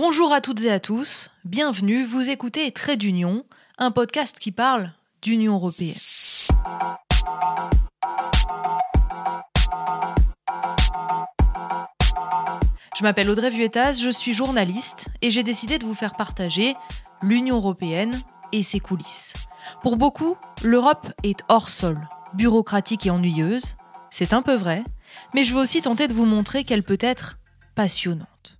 Bonjour à toutes et à tous, bienvenue, vous écoutez Trait d'Union, un podcast qui parle d'Union européenne. Je m'appelle Audrey Vuettas, je suis journaliste et j'ai décidé de vous faire partager l'Union européenne et ses coulisses. Pour beaucoup, l'Europe est hors sol, bureaucratique et ennuyeuse. C'est un peu vrai, mais je veux aussi tenter de vous montrer qu'elle peut être passionnante.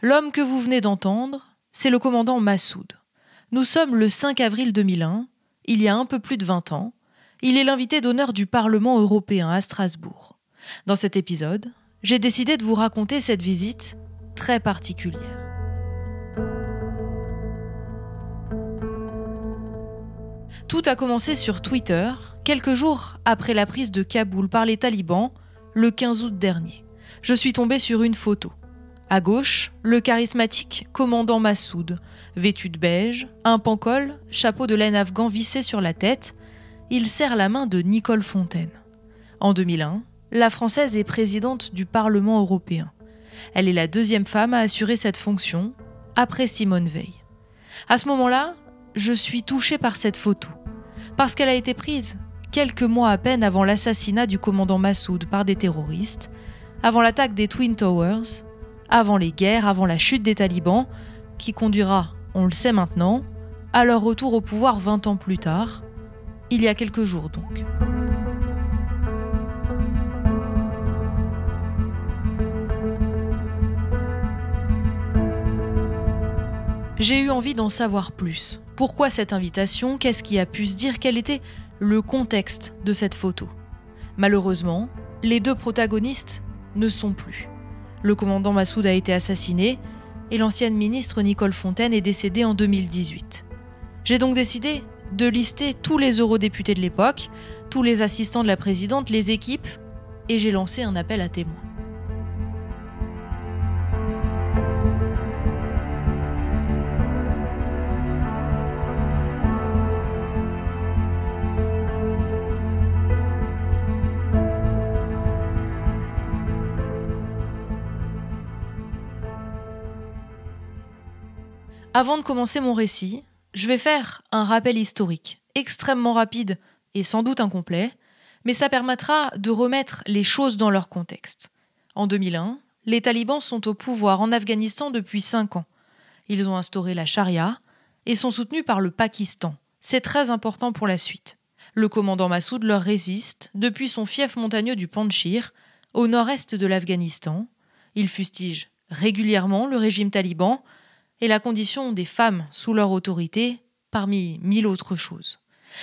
L'homme que vous venez d'entendre, c'est le commandant Massoud. Nous sommes le 5 avril 2001, il y a un peu plus de 20 ans. Il est l'invité d'honneur du Parlement européen à Strasbourg. Dans cet épisode, j'ai décidé de vous raconter cette visite très particulière. Tout a commencé sur Twitter, quelques jours après la prise de Kaboul par les talibans, le 15 août dernier. Je suis tombé sur une photo. À gauche, le charismatique commandant Massoud, vêtu de beige, un pancol, chapeau de laine afghan vissé sur la tête, il serre la main de Nicole Fontaine. En 2001, la Française est présidente du Parlement européen. Elle est la deuxième femme à assurer cette fonction, après Simone Veil. À ce moment-là, je suis touchée par cette photo, parce qu'elle a été prise quelques mois à peine avant l'assassinat du commandant Massoud par des terroristes, avant l'attaque des Twin Towers avant les guerres, avant la chute des talibans, qui conduira, on le sait maintenant, à leur retour au pouvoir 20 ans plus tard, il y a quelques jours donc. J'ai eu envie d'en savoir plus. Pourquoi cette invitation Qu'est-ce qui a pu se dire Quel était le contexte de cette photo Malheureusement, les deux protagonistes ne sont plus le commandant Massoud a été assassiné et l'ancienne ministre Nicole Fontaine est décédée en 2018. J'ai donc décidé de lister tous les eurodéputés de l'époque, tous les assistants de la présidente, les équipes, et j'ai lancé un appel à témoins. Avant de commencer mon récit, je vais faire un rappel historique, extrêmement rapide et sans doute incomplet, mais ça permettra de remettre les choses dans leur contexte. En 2001, les talibans sont au pouvoir en Afghanistan depuis cinq ans. Ils ont instauré la charia et sont soutenus par le Pakistan. C'est très important pour la suite. Le commandant Massoud leur résiste depuis son fief montagneux du Panjshir, au nord-est de l'Afghanistan. Il fustige régulièrement le régime taliban et la condition des femmes sous leur autorité, parmi mille autres choses.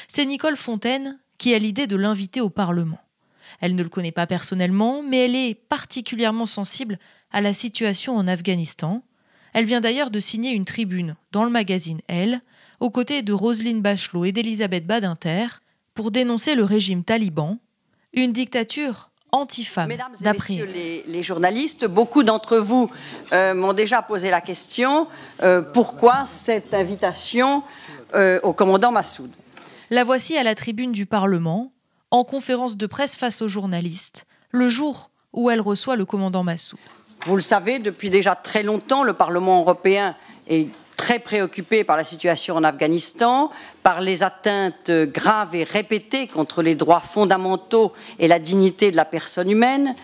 C'est Nicole Fontaine qui a l'idée de l'inviter au Parlement. Elle ne le connaît pas personnellement, mais elle est particulièrement sensible à la situation en Afghanistan. Elle vient d'ailleurs de signer une tribune dans le magazine Elle, aux côtés de Roselyne Bachelot et d'Elisabeth Badinter, pour dénoncer le régime taliban, une dictature anti-femmes. Mesdames et messieurs les, journalistes, beaucoup d'entre vous euh, m'ont déjà posé la question euh, pourquoi cette invitation euh, au commandant Massoud? La voici à la tribune du Parlement, en conférence de presse face aux journalistes, le jour où elle reçoit le commandant Massoud. Vous le savez, depuis déjà très longtemps, le Parlement européen est très préoccupé par la situation en Afghanistan, par les atteintes graves et répétées contre les droits fondamentaux et la dignité de la personne humaine,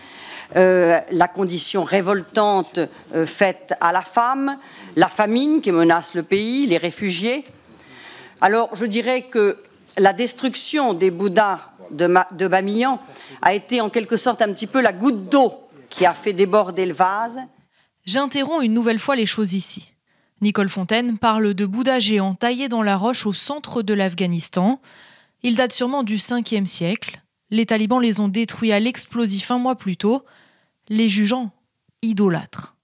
euh, la condition révoltante euh, faite à la femme, la famine qui menace le pays, les réfugiés. Alors je dirais que la destruction des Bouddhas de, de Bamiyan a été en quelque sorte un petit peu la goutte d'eau qui a fait déborder le vase. J'interromps une nouvelle fois les choses ici. Nicole Fontaine parle de Bouddha géants taillés dans la roche au centre de l'Afghanistan. Ils datent sûrement du 5e siècle. Les talibans les ont détruits à l'explosif un mois plus tôt, les jugeant idolâtres.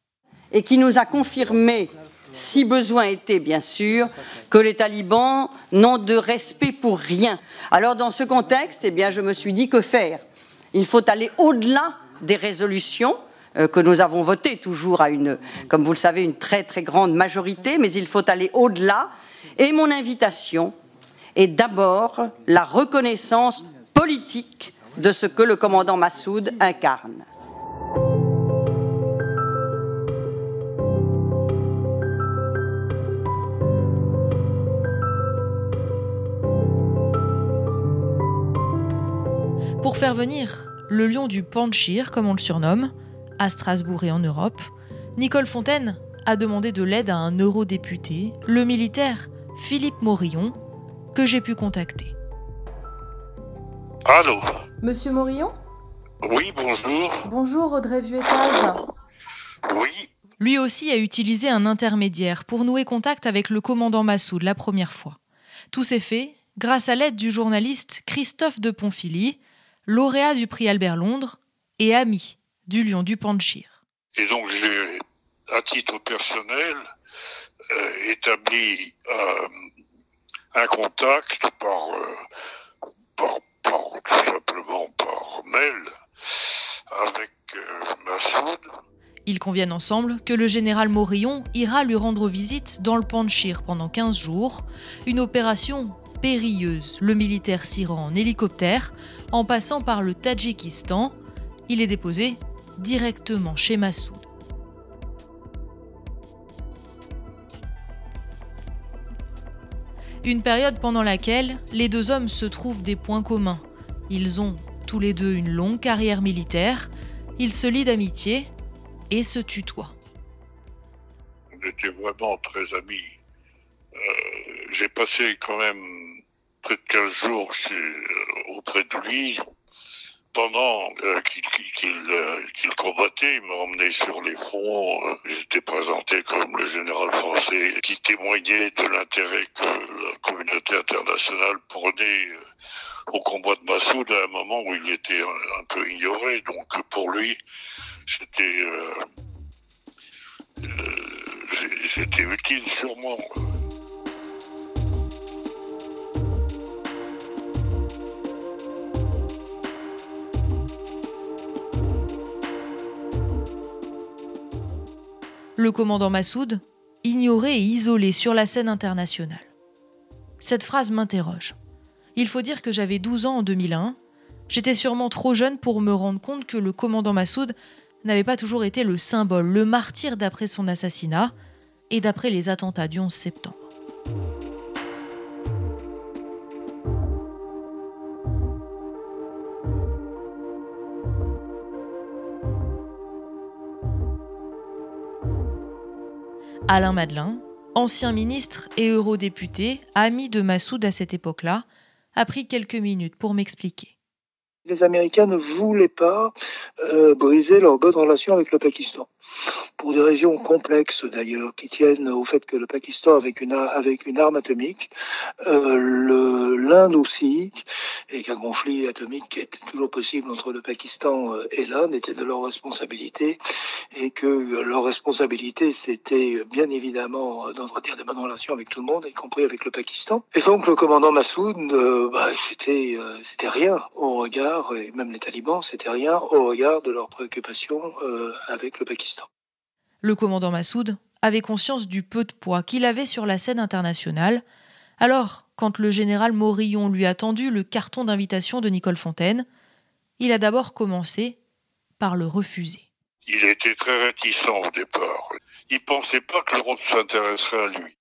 Et qui nous a confirmé, si besoin était bien sûr, que les talibans n'ont de respect pour rien. Alors dans ce contexte, eh bien, je me suis dit que faire? Il faut aller au-delà des résolutions que nous avons voté toujours à une, comme vous le savez, une très très grande majorité, mais il faut aller au-delà. Et mon invitation est d'abord la reconnaissance politique de ce que le commandant Massoud incarne. Pour faire venir le lion du Panchir, comme on le surnomme, à Strasbourg et en Europe, Nicole Fontaine a demandé de l'aide à un eurodéputé, le militaire Philippe Morillon, que j'ai pu contacter. Allô Monsieur Morillon Oui, bonjour. Bonjour Audrey Vuettaz. Oui, Lui aussi a utilisé un intermédiaire pour nouer contact avec le commandant Massoud la première fois. Tout s'est fait grâce à l'aide du journaliste Christophe de Ponfilly, lauréat du prix Albert Londres et ami du lion du Panchir. et donc j'ai, à titre personnel, euh, établi euh, un contact par, euh, par, par- tout simplement par mail avec Massoud. Ils conviennent ensemble que le général Morillon ira lui rendre visite dans le Panchir pendant 15 jours, une opération périlleuse, le militaire s'y rend en hélicoptère, en passant par le Tadjikistan. Il est déposé directement chez Massoud. Une période pendant laquelle les deux hommes se trouvent des points communs. Ils ont tous les deux une longue carrière militaire, ils se lient d'amitié et se tutoient. On était vraiment très amis. Euh, j'ai passé quand même près de 15 jours chez- euh, auprès de lui. Pendant euh, euh, qu'il combattait, il m'a emmené sur les fronts. Euh, J'étais présenté comme le général français qui témoignait de l'intérêt que la communauté internationale prenait au combat de Massoud à un moment où il était un, peu ignoré. Donc pour lui, c'était euh, j'étais utile sûrement. Le commandant Massoud, ignoré et isolé sur la scène internationale. Cette phrase m'interroge. Il faut dire que j'avais 12 ans en 2001. J'étais sûrement trop jeune pour me rendre compte que le commandant Massoud n'avait pas toujours été le symbole, le martyr d'après son assassinat et d'après les attentats du 11 septembre. Alain Madelin, ancien ministre et eurodéputé, ami de Massoud à cette époque-là, a pris quelques minutes pour m'expliquer. Les Américains ne voulaient pas euh, briser leur bonne relation avec le Pakistan. Pour des raisons complexes d'ailleurs, qui tiennent au fait que le Pakistan, avec une, une arme atomique, euh, l'Inde aussi, et qu'un conflit atomique était toujours possible entre le Pakistan euh, et l'Inde était de leur responsabilité, et que leur responsabilité, c'était bien évidemment d'entretenir des bonnes relations avec tout le monde, y compris avec le Pakistan. Et donc le commandant Massoud, bah, c'était rien au regard, et même les talibans, c'était rien au regard de leurs préoccupations euh, avec le Pakistan. Le commandant Massoud avait conscience du peu de poids qu'il avait sur la scène internationale. Alors, quand le général Morillon lui a tendu le carton d'invitation de Nicole Fontaine, il a d'abord commencé par le refuser. Il était très réticent au départ. Il pensait pas que l'Europe s'intéresserait à lui.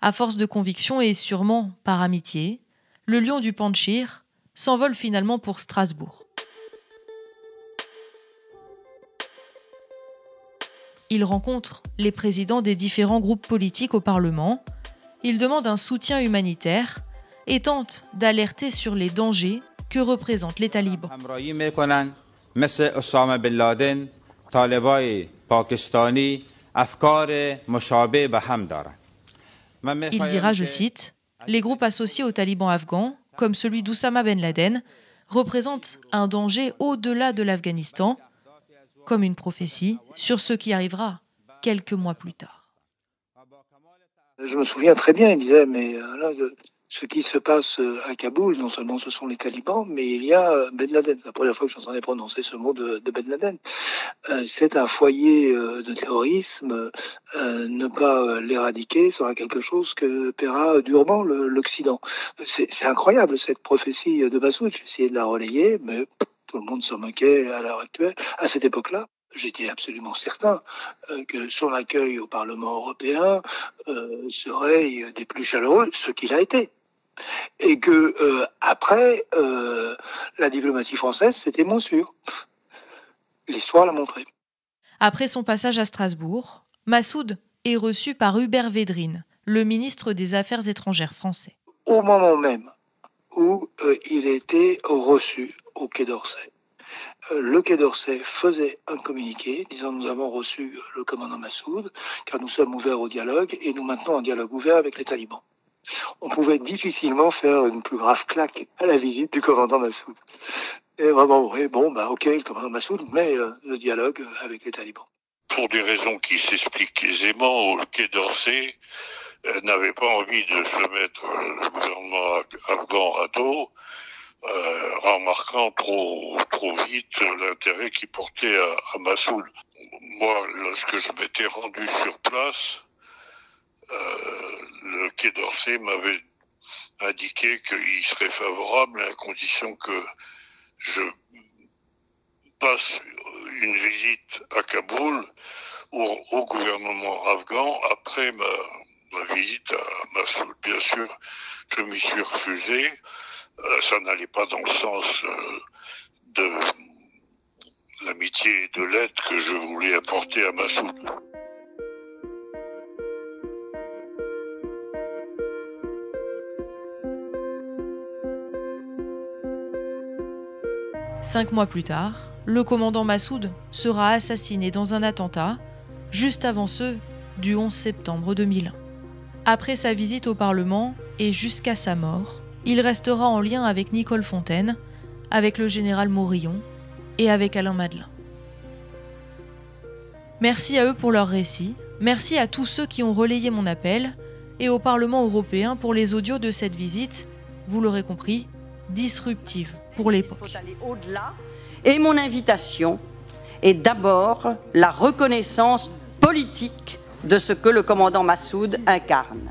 À force de conviction et sûrement par amitié, le lion du Panchir s'envole finalement pour Strasbourg. Il rencontre les présidents des différents groupes politiques au Parlement, il demande un soutien humanitaire et tente d'alerter sur les dangers que représentent les talibans. Il dira, je cite, Les groupes associés aux talibans afghans comme celui d'Oussama Ben Laden, représentent un danger au-delà de l'Afghanistan, comme une prophétie sur ce qui arrivera quelques mois plus tard. Je me souviens très bien, il disait, mais euh, là, ce qui se passe à Kaboul, non seulement ce sont les talibans, mais il y a Ben Laden. La première fois que j'entendais prononcer ce mot de, Ben Laden. c'est un foyer de terrorisme. ne pas l'éradiquer sera quelque chose que paiera durement l'Occident. C'est incroyable cette prophétie de Massoud. J'ai essayé de la relayer, mais tout le monde s'en moquait à l'heure actuelle, à cette époque-là. J'étais absolument certain euh, que son accueil au Parlement européen euh, serait des plus chaleureux, ce qu'il a été. Et que euh, après, la diplomatie française, c'était moins sûr. L'histoire l'a montré. Après son passage à Strasbourg, Massoud est reçu par Hubert Védrine, le ministre des Affaires étrangères français. Au moment même où il était reçu au Quai d'Orsay, euh, le Quai d'Orsay faisait un communiqué disant nous avons reçu le commandant Massoud car nous sommes ouverts au dialogue et nous maintenons un dialogue ouvert avec les talibans. On pouvait difficilement faire une plus grave claque à la visite du commandant Massoud. Et vraiment, oui, bon, bah ok, le commandant Massoud, mais euh, le dialogue avec les talibans. Pour des raisons qui s'expliquent aisément, le Quai d'Orsay euh, n'avait pas envie de se mettre le gouvernement afghan à dos euh, remarquant trop trop vite l'intérêt qu'il portait à, Massoud. Moi, lorsque je m'étais rendu sur place, euh, le Quai d'Orsay m'avait indiqué qu'il serait favorable à condition que je passe une visite à Kaboul au, au gouvernement afghan après ma, visite à Massoud. Bien sûr, je m'y suis refusé. Euh, ça n'allait pas dans le sens euh, de l'amitié et de l'aide que je voulais apporter à Massoud. Cinq mois plus tard, le commandant Massoud sera assassiné dans un attentat, juste avant ceux du 11 septembre 2001. Après sa visite au Parlement et jusqu'à sa mort, il restera en lien avec Nicole Fontaine, avec le général Morillon et avec Alain Madelin. Merci à eux pour leur récit, merci à tous ceux qui ont relayé mon appel, et au Parlement européen pour les audios de cette visite, vous l'aurez compris, disruptive pour l'époque. Et mon invitation est d'abord la reconnaissance politique de ce que le commandant Massoud incarne,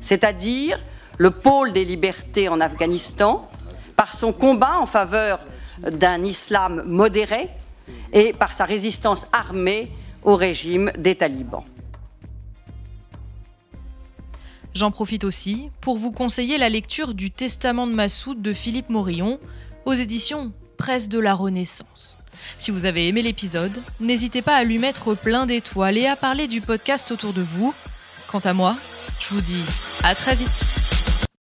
c'est-à-dire le pôle des libertés en Afghanistan, par son combat en faveur d'un islam modéré et par sa résistance armée au régime des talibans. J'en profite aussi pour vous conseiller la lecture du Testament de Massoud de Philippe Morillon aux éditions Presse de la Renaissance. Si vous avez aimé l'épisode, n'hésitez pas à lui mettre plein d'étoiles et à parler du podcast autour de vous. Quant à moi, je vous dis à très vite.